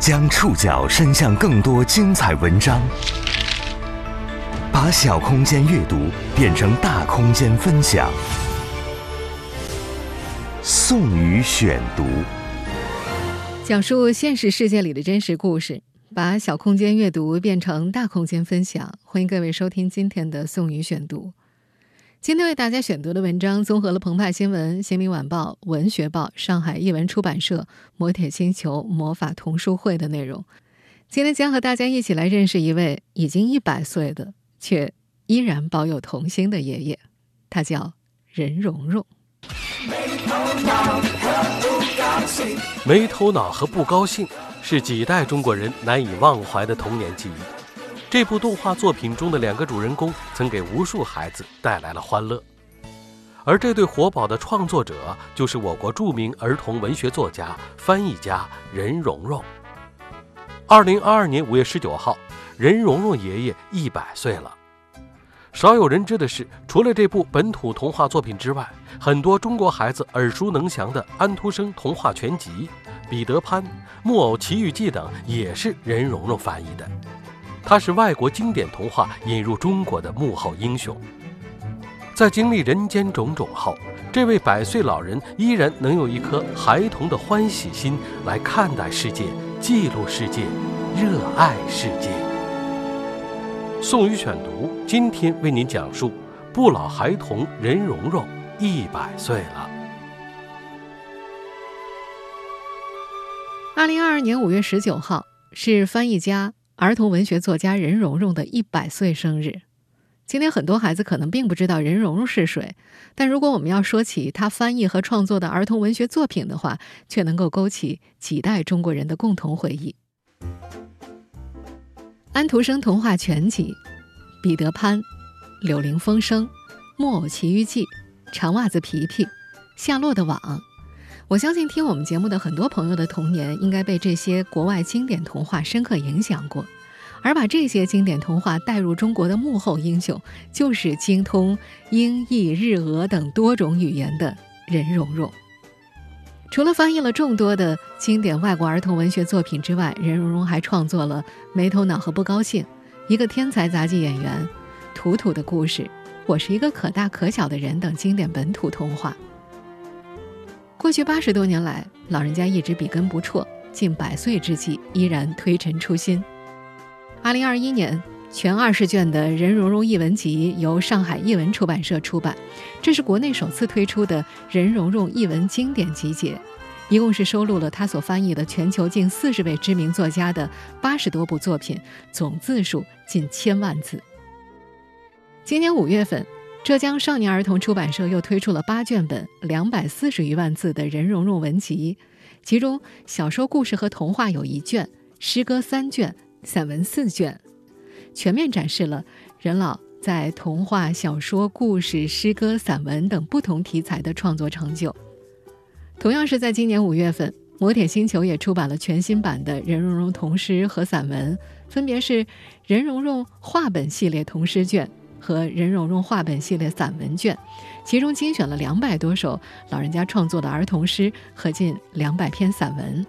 将触角伸向更多精彩文章，把小空间阅读变成大空间分享。宋宇选读，讲述现实世界里的真实故事，把小空间阅读变成大空间分享。欢迎各位收听今天的宋宇选读。今天为大家选读的文章综合了澎湃新闻、新民晚报、文学报、上海译文出版社、磨铁星球、魔法童书会的内容。今天将和大家一起来认识一位已经一百岁的却依然保有童心的爷爷，他叫任溶溶。没头脑和不高兴是几代中国人难以忘怀的童年记忆。这部动画作品中的两个主人公曾给无数孩子带来了欢乐，而这对活宝的创作者就是我国著名儿童文学作家、翻译家任溶溶。二零二二年五月十九号，任溶溶爷爷一百岁了。少有人知的是，除了这部本土童话作品之外，很多中国孩子耳熟能详的安徒生童话全集、彼得潘、木偶奇遇记等，也是任溶溶翻译的。他是外国经典童话引入中国的幕后英雄，在经历人间种种后，这位百岁老人依然能有一颗孩童的欢喜心来看待世界、记录世界、热爱世界。宋宇选读，今天为您讲述不老孩童任溶溶一百岁了。二零二二年五月十九号是翻译家。儿童文学作家任溶溶的一百岁生日，今天很多孩子可能并不知道任溶溶是谁，但如果我们要说起他翻译和创作的儿童文学作品的话，却能够勾起几代中国人的共同回忆。安徒生童话全集、彼得潘、柳林风声、木偶奇遇记、长袜子皮皮、夏洛的网。我相信听我们节目的很多朋友的童年，应该被这些国外经典童话深刻影响过，而把这些经典童话带入中国的幕后英雄，就是精通英译日俄等多种语言的任溶溶。除了翻译了众多的经典外国儿童文学作品之外，任溶溶还创作了《没头脑和不高兴》《一个天才杂技演员》《图图的故事》《我是一个可大可小的人》等经典本土童话。过去八十多年来，老人家一直笔耕不辍，近百岁之际依然推陈出新。二零二一年，全二十卷的任溶溶译文集由上海译文出版社出版，这是国内首次推出的任溶溶译文经典集结，一共是收录了他所翻译的全球近四十位知名作家的八十多部作品，总字数近千万字。今年五月份。浙江少年儿童出版社又推出了八卷本、两百四十余万字的任溶溶文集，其中小说、故事和童话有一卷，诗歌三卷，散文四卷，全面展示了任老在童话、小说、故事、诗歌、散文等不同题材的创作成就。同样是在今年五月份，磨铁星球也出版了全新版的任溶溶童诗和散文，分别是任溶溶话本系列童诗卷。和任溶溶话本系列散文卷，其中精选了两百多首老人家创作的儿童诗和近两百篇散文。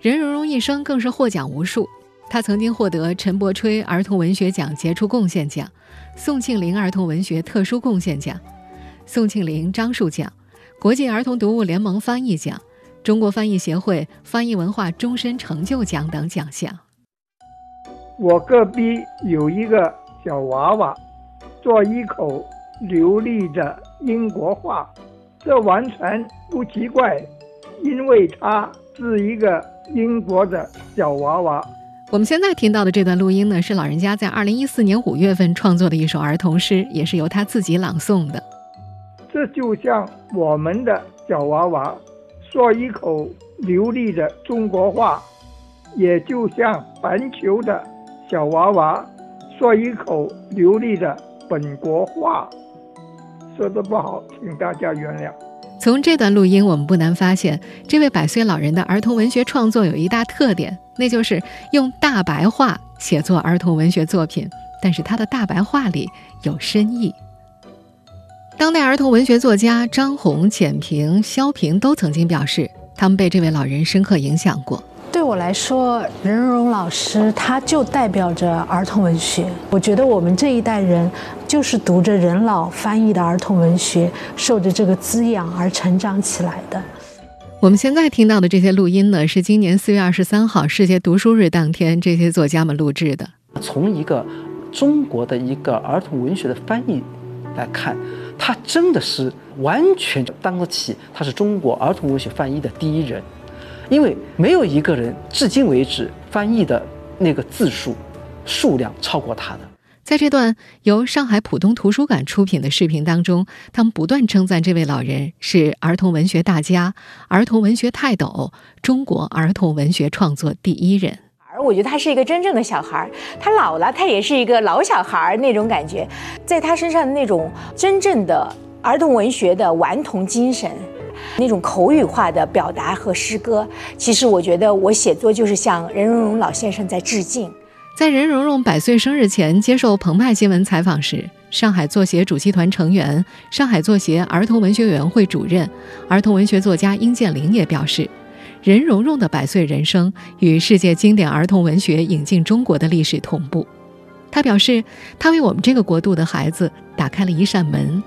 任溶溶一生更是获奖无数，他曾经获得陈伯吹儿童文学奖杰出贡献奖、宋庆龄儿童文学特殊贡献奖、宋庆龄樟树奖、国际儿童读物联盟翻译奖、中国翻译协会翻译文化终身成就奖等奖项。我隔壁有一个小娃娃。说一口流利的英国话，这完全不奇怪，因为他是一个英国的小娃娃。我们现在听到的这段录音呢，是老人家在二零一四年五月份创作的一首儿童诗，也是由他自己朗诵的。这就像我们的小娃娃说一口流利的中国话，也就像环球的小娃娃说一口流利的。本国话说的不好，请大家原谅。从这段录音，我们不难发现，这位百岁老人的儿童文学创作有一大特点，那就是用大白话写作儿童文学作品。但是他的大白话里有深意。当代儿童文学作家张红、简平、萧平都曾经表示，他们被这位老人深刻影响过。对我来说，任溶溶老师他就代表着儿童文学。我觉得我们这一代人就是读着任老翻译的儿童文学，受着这个滋养而成长起来的。我们现在听到的这些录音呢，是今年四月二十三号世界读书日当天这些作家们录制的。从一个中国的一个儿童文学的翻译来看，他真的是完全当得起他是中国儿童文学翻译的第一人，因为没有一个人至今为止翻译的那个字数数量超过他的。在这段由上海浦东图书馆出品的视频当中，他们不断称赞这位老人是儿童文学大家、儿童文学泰斗、中国儿童文学创作第一人。而我觉得他是一个真正的小孩儿，他老了，他也是一个老小孩儿那种感觉，在他身上的那种真正的儿童文学的顽童精神，那种口语化的表达和诗歌，其实我觉得我写作就是向任溶溶老先生在致敬。在任溶溶百岁生日前接受澎湃新闻采访时，上海作协主席团成员、上海作协儿童文学委员会主任、儿童文学作家殷建林也表示，任溶溶的百岁人生与世界经典儿童文学引进中国的历史同步。他表示，他为我们这个国度的孩子打开了一扇门，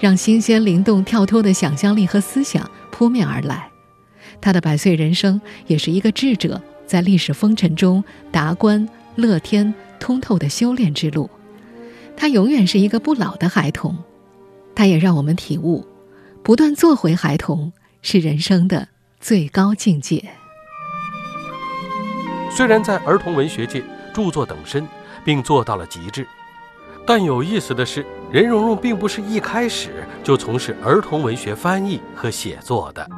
让新鲜、灵动、跳脱的想象力和思想扑面而来。他的百岁人生也是一个智者在历史风尘中达观。乐天通透的修炼之路，他永远是一个不老的孩童，他也让我们体悟，不断做回孩童是人生的最高境界。虽然在儿童文学界著作等身，并做到了极致，但有意思的是，任溶溶并不是一开始就从事儿童文学翻译和写作的。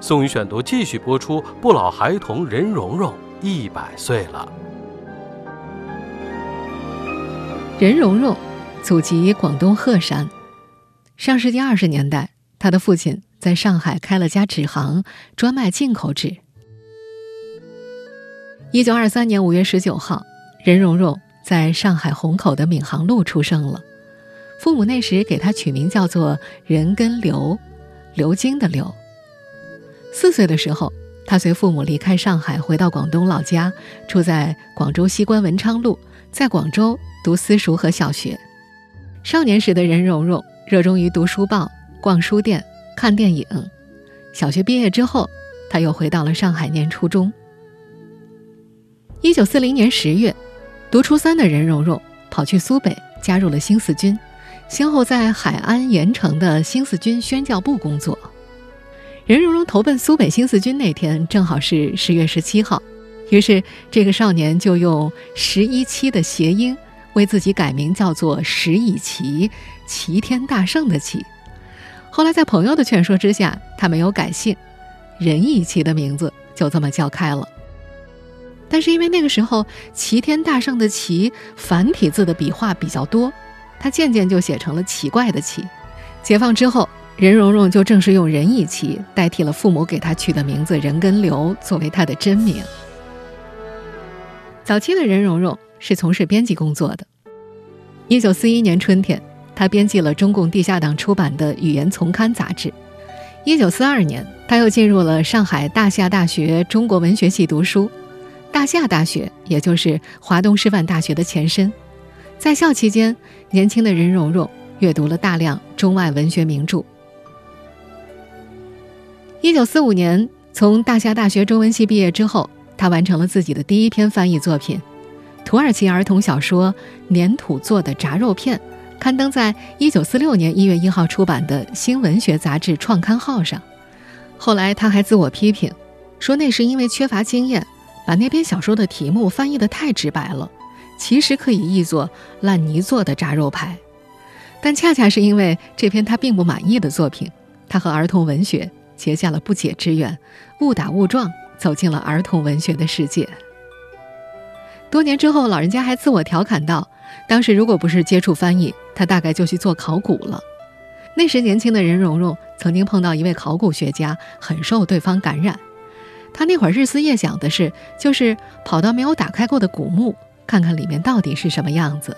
宋宇选读继续播出：不老孩童任溶溶一百岁了。任溶溶，祖籍广东鹤山。上世纪二十年代，他的父亲在上海开了家纸行，专卖进口纸。一九二三年五月十九号，任溶溶在上海虹口的闵行路出生了。父母那时给他取名叫做任根刘，刘金的刘。四岁的时候，他随父母离开上海，回到广东老家，住在广州西关文昌路，在广州。读私塾和小学，少年时的任蓉蓉热衷于读书报、逛书店、看电影。小学毕业之后，他又回到了上海念初中。一九四零年十月，读初三的任蓉蓉跑去苏北，加入了新四军，先后在海安、盐城的新四军宣教部工作。任溶溶投奔苏北新四军那天，正好是十月十七号，于是这个少年就用“十一期”的谐音。为自己改名叫做石以奇，齐天大圣的齐。后来在朋友的劝说之下，他没有改姓，任以奇的名字就这么叫开了。但是因为那个时候齐天大圣的齐繁体字的笔画比较多，他渐渐就写成了奇怪的奇。解放之后，任溶溶就正式用任以奇代替了父母给他取的名字任根流作为他的真名。早期的任溶溶。是从事编辑工作的。一九四一年春天，他编辑了中共地下党出版的《语言丛刊》杂志。一九四二年，他又进入了上海大夏大学中国文学系读书。大夏大学也就是华东师范大学的前身。在校期间，年轻的任溶溶阅读了大量中外文学名著。一九四五年，从大夏大学中文系毕业之后，他完成了自己的第一篇翻译作品。土耳其儿童小说《粘土做的炸肉片》刊登在1946年1月1号出版的《新文学杂志》创刊号上。后来他还自我批评，说那是因为缺乏经验，把那篇小说的题目翻译的太直白了，其实可以译作“烂泥做的炸肉排”。但恰恰是因为这篇他并不满意的作品，他和儿童文学结下了不解之缘，误打误撞走进了儿童文学的世界。多年之后，老人家还自我调侃道：“当时如果不是接触翻译，他大概就去做考古了。”那时年轻的任溶溶曾经碰到一位考古学家，很受对方感染。他那会儿日思夜想的是，就是跑到没有打开过的古墓，看看里面到底是什么样子。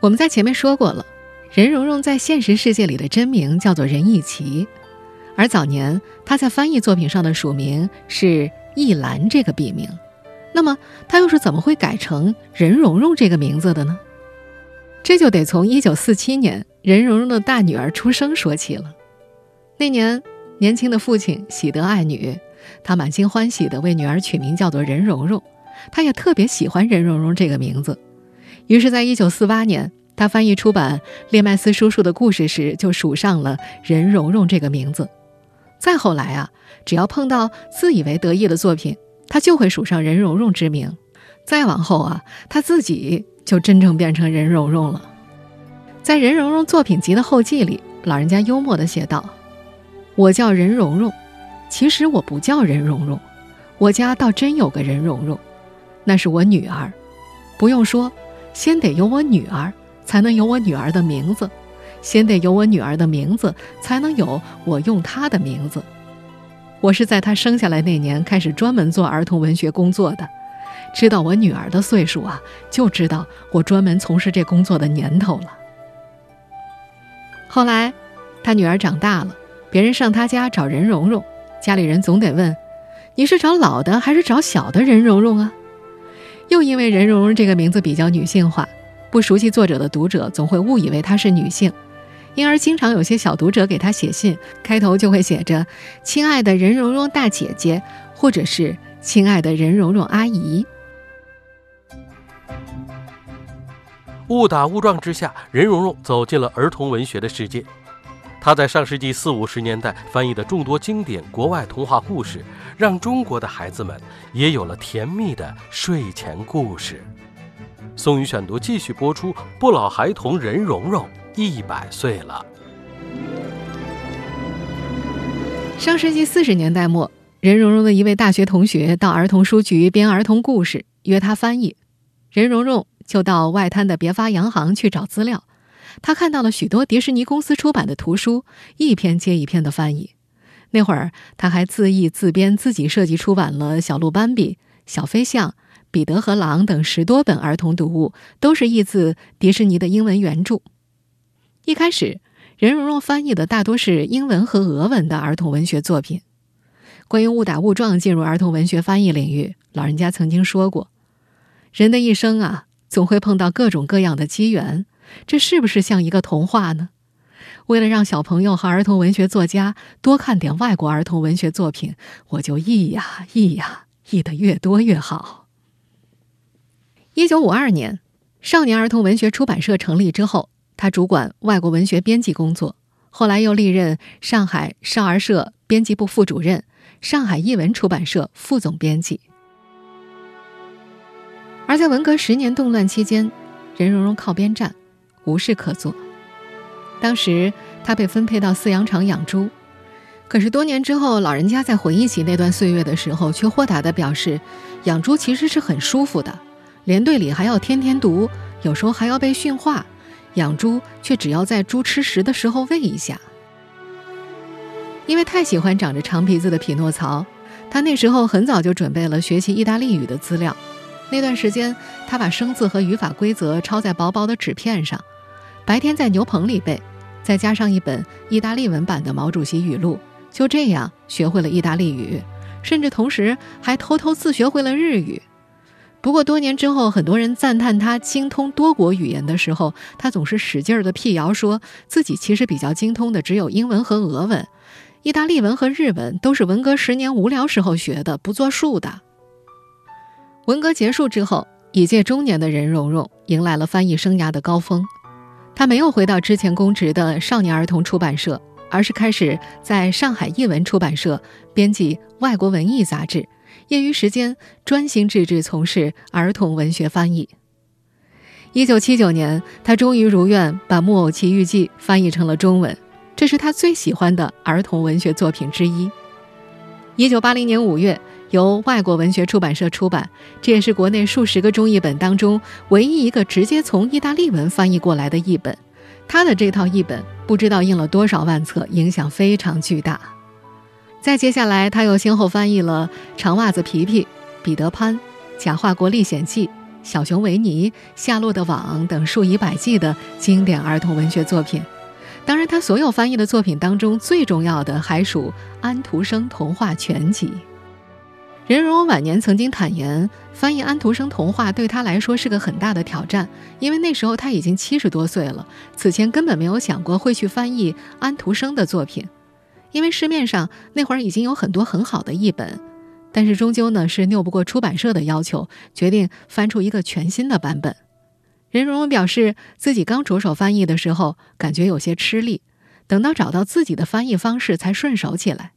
我们在前面说过了，任溶溶在现实世界里的真名叫做任义奇，而早年他在翻译作品上的署名是易兰这个笔名。那么，他又是怎么会改成任蓉蓉这个名字的呢？这就得从1947年任蓉蓉的大女儿出生说起了。那年，年轻的父亲喜得爱女，他满心欢喜地为女儿取名叫做任蓉蓉。他也特别喜欢任蓉蓉这个名字，于是，在1948年，他翻译出版列麦斯叔叔的故事时，就署上了任蓉蓉这个名字。再后来啊，只要碰到自以为得意的作品，他就会署上任蓉蓉之名。再往后啊，他自己就真正变成任蓉蓉了。在任蓉蓉作品集的后记里，老人家幽默地写道：“我叫任蓉蓉，其实我不叫任蓉蓉，我家倒真有个任蓉蓉，那是我女儿。不用说，先得有我女儿，才能有我女儿的名字；先得有我女儿的名字，才能有我用她的名字。我是在她生下来那年开始专门做儿童文学工作的。”知道我女儿的岁数啊，就知道我专门从事这工作的年头了。后来，他女儿长大了，别人上他家找任蓉蓉，家里人总得问：“你是找老的还是找小的任蓉蓉啊？”又因为任蓉蓉这个名字比较女性化，不熟悉作者的读者总会误以为她是女性，因而经常有些小读者给她写信，开头就会写着“亲爱的任蓉蓉大姐姐”或者是“亲爱的任蓉蓉阿姨”。误打误撞之下，任蓉蓉走进了儿童文学的世界。他在上世纪四五十年代翻译的众多经典国外童话故事，让中国的孩子们也有了甜蜜的睡前故事。宋宇选读继续播出：不老孩童任蓉蓉一百岁了。上世纪四十年代末，任蓉蓉的一位大学同学到儿童书局编儿童故事，约她翻译。任蓉蓉。就到外滩的别发洋行去找资料，他看到了许多迪士尼公司出版的图书，一篇接一篇的翻译。那会儿他还自译自编、自己设计出版了《小鹿斑比》《小飞象》《彼得和狼》等十多本儿童读物，都是译自迪士尼的英文原著。一开始，任蓉蓉翻译的大多是英文和俄文的儿童文学作品。关于误打误撞进入儿童文学翻译领域，老人家曾经说过：“人的一生啊。”总会碰到各种各样的机缘，这是不是像一个童话呢？为了让小朋友和儿童文学作家多看点外国儿童文学作品，我就译呀译呀，译得越多越好。一九五二年，少年儿童文学出版社成立之后，他主管外国文学编辑工作，后来又历任上海少儿社编辑部副主任、上海译文出版社副总编辑。而在文革十年动乱期间，任蓉蓉靠边站，无事可做。当时他被分配到饲养场养猪，可是多年之后，老人家在回忆起那段岁月的时候，却豁达地表示，养猪其实是很舒服的，连队里还要天天读，有时候还要被训话，养猪却只要在猪吃食的时候喂一下。因为太喜欢长着长鼻子的匹诺曹，他那时候很早就准备了学习意大利语的资料。那段时间，他把生字和语法规则抄在薄薄的纸片上，白天在牛棚里背，再加上一本意大利文版的毛主席语录，就这样学会了意大利语，甚至同时还偷偷自学会了日语。不过多年之后，很多人赞叹他精通多国语言的时候，他总是使劲儿的辟谣，说自己其实比较精通的只有英文和俄文，意大利文和日文都是文革十年无聊时候学的，不作数的。文革结束之后，已届中年的任蓉蓉迎来了翻译生涯的高峰。他没有回到之前公职的少年儿童出版社，而是开始在上海译文出版社编辑外国文艺杂志，业余时间专心致志从事儿童文学翻译。一九七九年，他终于如愿把《木偶奇遇记》翻译成了中文，这是他最喜欢的儿童文学作品之一。一九八零年五月。由外国文学出版社出版，这也是国内数十个中译本当中唯一一个直接从意大利文翻译过来的译本。他的这套译本不知道印了多少万册，影响非常巨大。再接下来，他又先后翻译了《长袜子皮皮》《彼得潘》《假话国历险记》《小熊维尼》《夏洛的网》等数以百计的经典儿童文学作品。当然，他所有翻译的作品当中最重要的还属《安徒生童话全集》。任溶溶晚年曾经坦言，翻译安徒生童话对他来说是个很大的挑战，因为那时候他已经七十多岁了，此前根本没有想过会去翻译安徒生的作品，因为市面上那会儿已经有很多很好的译本，但是终究呢是拗不过出版社的要求，决定翻出一个全新的版本。任溶溶表示，自己刚着手翻译的时候，感觉有些吃力，等到找到自己的翻译方式，才顺手起来。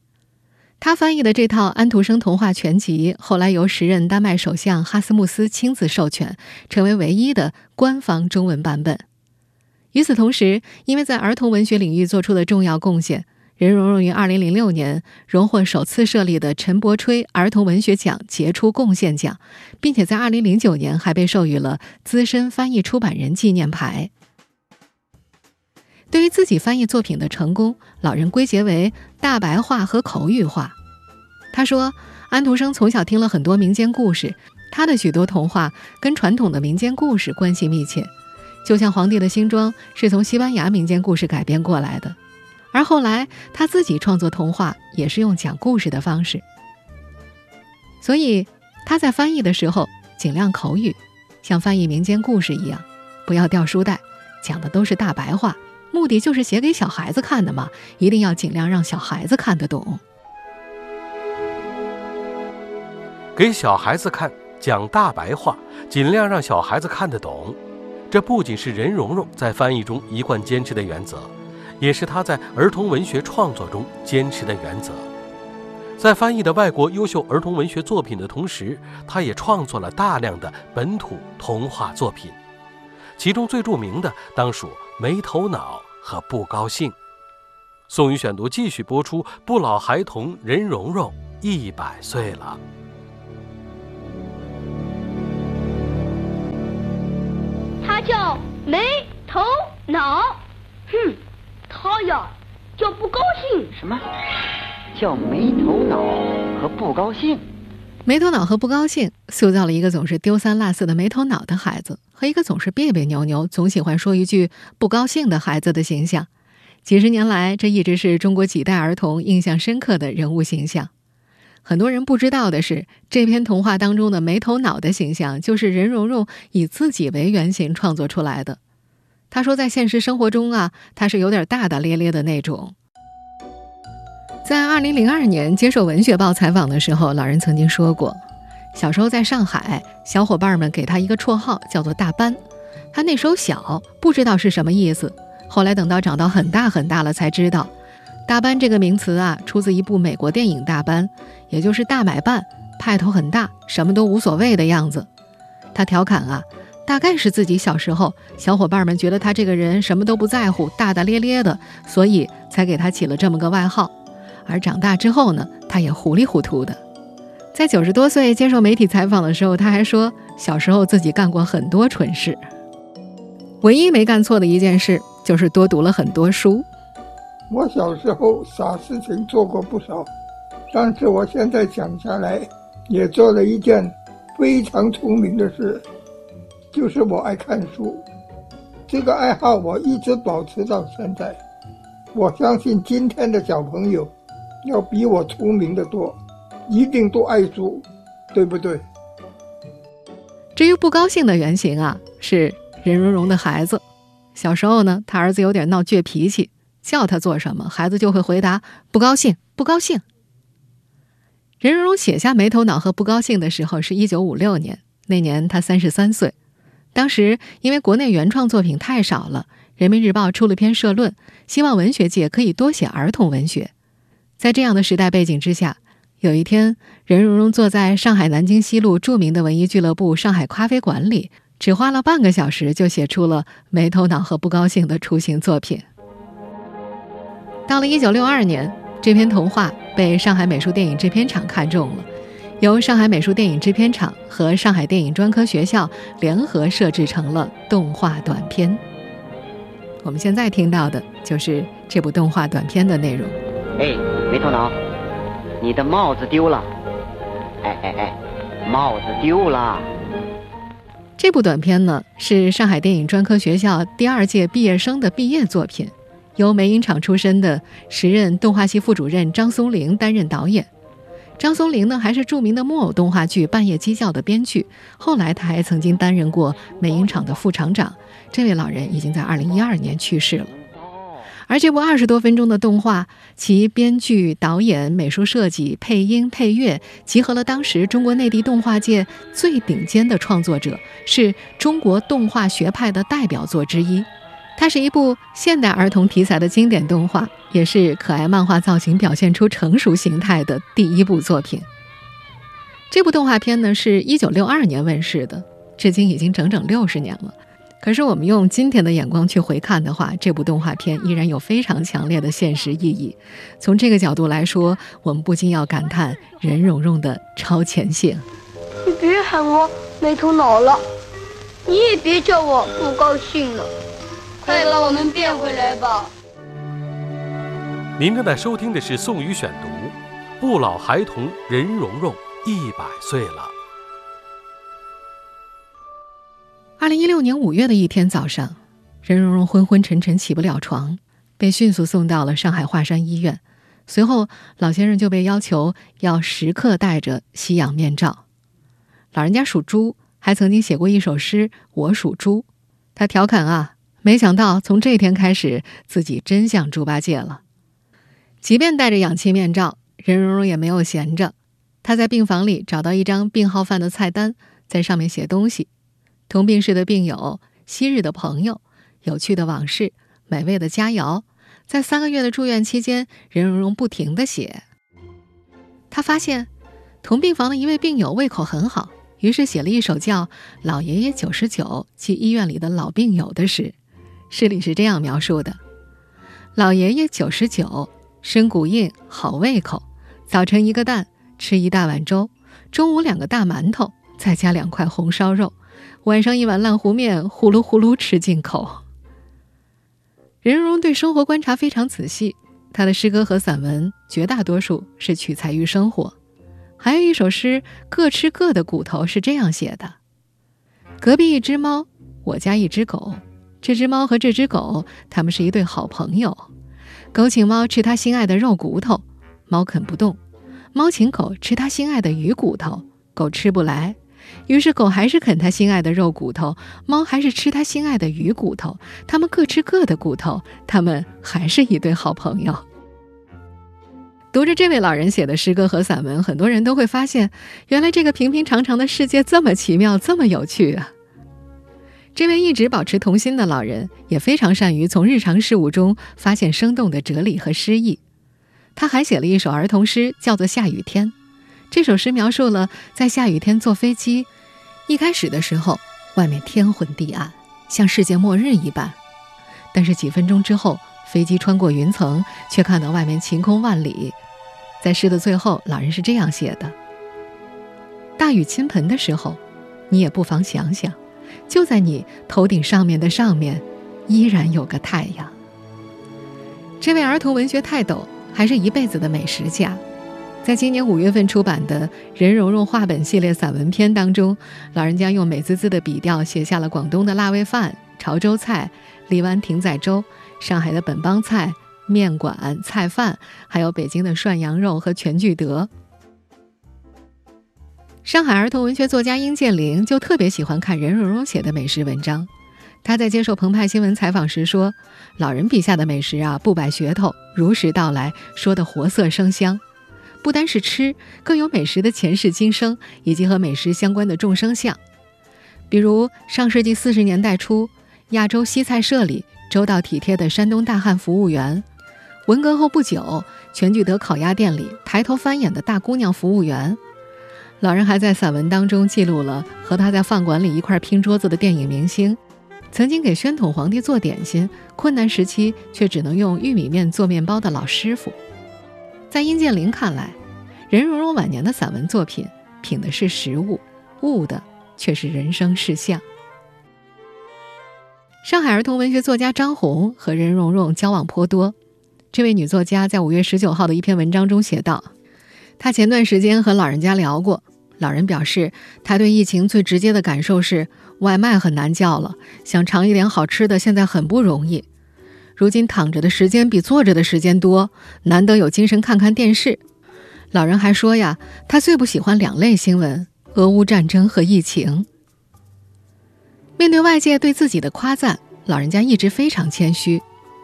他翻译的这套安徒生童话全集，后来由时任丹麦首相哈斯穆斯亲自授权，成为唯一的官方中文版本。与此同时，因为在儿童文学领域做出了重要贡献。任溶溶于二零零六年荣获首次设立的陈伯吹儿童文学奖杰出贡献奖，并且在二零零九年还被授予了资深翻译出版人纪念牌。对于自己翻译作品的成功，老人归结为大白话和口语化。他说：“安徒生从小听了很多民间故事，他的许多童话跟传统的民间故事关系密切，就像《皇帝的新装》是从西班牙民间故事改编过来的。”而后来，他自己创作童话也是用讲故事的方式，所以他在翻译的时候尽量口语，像翻译民间故事一样，不要掉书袋，讲的都是大白话，目的就是写给小孩子看的嘛，一定要尽量让小孩子看得懂。给小孩子看，讲大白话，尽量让小孩子看得懂，这不仅是任溶溶在翻译中一贯坚持的原则。也是他在儿童文学创作中坚持的原则。在翻译的外国优秀儿童文学作品的同时，他也创作了大量的本土童话作品，其中最著名的当属《没头脑》和《不高兴》。宋宇选读继续播出：不老孩童任蓉蓉一百岁了。他叫没头脑，哼。他呀，叫不高兴。什么？叫没头脑和不高兴？没头脑和不高兴，塑造了一个总是丢三落四的没头脑的孩子，和一个总是别别扭扭、总喜欢说一句不高兴的孩子的形象。几十年来，这一直是中国几代儿童印象深刻的人物形象。很多人不知道的是，这篇童话当中的没头脑的形象，就是任溶溶以自己为原型创作出来的。他说，在现实生活中啊，他是有点大大咧咧的那种。在二零零二年接受《文学报》采访的时候，老人曾经说过，小时候在上海，小伙伴们给他一个绰号，叫做“大班”。他那时候小，不知道是什么意思。后来等到长到很大很大了，才知道，“大班”这个名词啊，出自一部美国电影《大班》，也就是大买办，派头很大，什么都无所谓的样子。他调侃啊。大概是自己小时候，小伙伴们觉得他这个人什么都不在乎，大大咧咧的，所以才给他起了这么个外号。而长大之后呢，他也糊里糊涂的。在九十多岁接受媒体采访的时候，他还说小时候自己干过很多蠢事，唯一没干错的一件事就是多读了很多书。我小时候傻事情做过不少，但是我现在想下来，也做了一件非常聪明的事。就是我爱看书，这个爱好我一直保持到现在。我相信今天的小朋友要比我聪明的多，一定都爱猪，对不对？至于不高兴的原型啊，是任溶溶的孩子。小时候呢，他儿子有点闹倔脾气，叫他做什么，孩子就会回答不高兴，不高兴。任溶溶写下没头脑和不高兴的时候是一九五六年，那年他三十三岁。当时因为国内原创作品太少了，《人民日报》出了篇社论，希望文学界可以多写儿童文学。在这样的时代背景之下，有一天，任溶溶坐在上海南京西路著名的文艺俱乐部上海咖啡馆里，只花了半个小时就写出了《没头脑和不高兴》的雏形作品。到了1962年，这篇童话被上海美术电影制片厂看中了。由上海美术电影制片厂和上海电影专科学校联合设置成了动画短片。我们现在听到的就是这部动画短片的内容。哎，没头脑，你的帽子丢了！哎哎哎，帽子丢了！这部短片呢，是上海电影专科学校第二届毕业生的毕业作品，由美影厂出身的时任动画系副主任张松龄担任导演。张松龄呢，还是著名的木偶动画剧《半夜鸡叫》的编剧。后来，他还曾经担任过美影厂的副厂长。这位老人已经在2012年去世了。而这部二十多分钟的动画，其编剧、导演、美术设计、配音、配乐，集合了当时中国内地动画界最顶尖的创作者，是中国动画学派的代表作之一。它是一部现代儿童题材的经典动画，也是可爱漫画造型表现出成熟形态的第一部作品。这部动画片呢，是一九六二年问世的，至今已经整整六十年了。可是我们用今天的眼光去回看的话，这部动画片依然有非常强烈的现实意义。从这个角度来说，我们不禁要感叹任溶溶的超前性。你别喊我没头脑了，你也别叫我不高兴了。快把我们变回来吧！您正在收听的是宋宇选读，《不老孩童任溶溶一百岁了》。二零一六年五月的一天早上，任溶溶昏昏沉沉起不了床，被迅速送到了上海华山医院。随后，老先生就被要求要时刻戴着吸氧面罩。老人家属猪，还曾经写过一首诗《我属猪》，他调侃啊。没想到，从这天开始，自己真像猪八戒了。即便戴着氧气面罩，任溶溶也没有闲着。他在病房里找到一张病号饭的菜单，在上面写东西：同病室的病友、昔日的朋友、有趣的往事、美味的佳肴。在三个月的住院期间，任溶溶不停地写。他发现，同病房的一位病友胃口很好，于是写了一首叫《老爷爷九十九及医院里的老病友》的诗。诗里是这样描述的：老爷爷九十九，身骨硬，好胃口。早晨一个蛋，吃一大碗粥；中午两个大馒头，再加两块红烧肉；晚上一碗烂糊面，呼噜呼噜吃进口。任溶溶对生活观察非常仔细，他的诗歌和散文绝大多数是取材于生活。还有一首诗《各吃各的骨头》是这样写的：隔壁一只猫，我家一只狗。这只猫和这只狗，它们是一对好朋友。狗请猫吃它心爱的肉骨头，猫啃不动；猫请狗吃它心爱的鱼骨头，狗吃不来。于是狗还是啃它心爱的肉骨头，猫还是吃它心爱的鱼骨头。它们各吃各的骨头，它们还是一对好朋友。读着这位老人写的诗歌和散文，很多人都会发现，原来这个平平常常的世界这么奇妙，这么有趣啊！这位一直保持童心的老人，也非常善于从日常事物中发现生动的哲理和诗意。他还写了一首儿童诗，叫做《下雨天》。这首诗描述了在下雨天坐飞机，一开始的时候，外面天昏地暗，像世界末日一般。但是几分钟之后，飞机穿过云层，却看到外面晴空万里。在诗的最后，老人是这样写的：“大雨倾盆的时候，你也不妨想想。”就在你头顶上面的上面，依然有个太阳。这位儿童文学泰斗还是一辈子的美食家，在今年五月份出版的《任溶溶画本》系列散文篇当中，老人家用美滋滋的笔调写下了广东的腊味饭、潮州菜、荔湾艇仔粥、上海的本帮菜、面馆菜饭，还有北京的涮羊肉和全聚德。上海儿童文学作家殷建玲就特别喜欢看任溶溶写的美食文章。他在接受澎湃新闻采访时说：“老人笔下的美食啊，不摆噱头，如实道来，说的活色生香。不单是吃，更有美食的前世今生，以及和美食相关的众生相。比如上世纪四十年代初，亚洲西菜社里周到体贴的山东大汉服务员；文革后不久，全聚德烤鸭店里抬头翻眼的大姑娘服务员。”老人还在散文当中记录了和他在饭馆里一块拼桌子的电影明星，曾经给宣统皇帝做点心，困难时期却只能用玉米面做面包的老师傅。在殷建林看来，任溶溶晚年的散文作品品的是食物，悟的却是人生事相。上海儿童文学作家张红和任溶溶交往颇多，这位女作家在五月十九号的一篇文章中写道：“她前段时间和老人家聊过。”老人表示，他对疫情最直接的感受是外卖很难叫了，想尝一点好吃的现在很不容易。如今躺着的时间比坐着的时间多，难得有精神看看电视。老人还说呀，他最不喜欢两类新闻：俄乌战争和疫情。面对外界对自己的夸赞，老人家一直非常谦虚。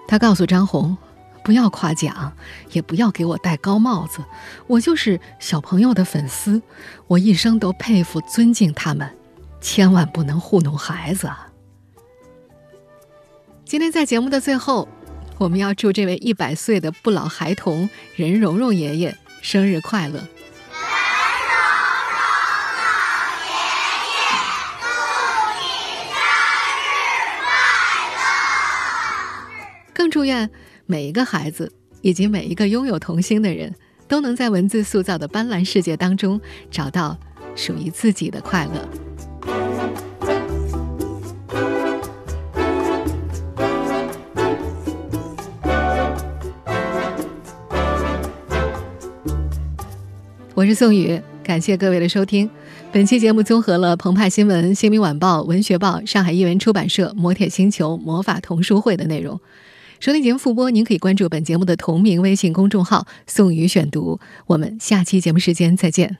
他告诉张红：“不要夸奖，也不要给我戴高帽子，我就是小朋友的粉丝，我一生都佩服尊敬他们，千万不能糊弄孩子。”今天在节目的最后，我们要祝这位一百岁的不老孩童任蓉蓉爷爷生日快乐。更祝愿每一个孩子以及每一个拥有童心的人，都能在文字塑造的斑斓世界当中，找到属于自己的快乐。我是宋宇，感谢各位的收听。本期节目综合了澎湃新闻、新民晚报、文学报、上海译文出版社、磨铁星球、魔法童书会的内容。收听节目复播，您可以关注本节目的同名微信公众号“宋宇选读”。我们下期节目时间再见。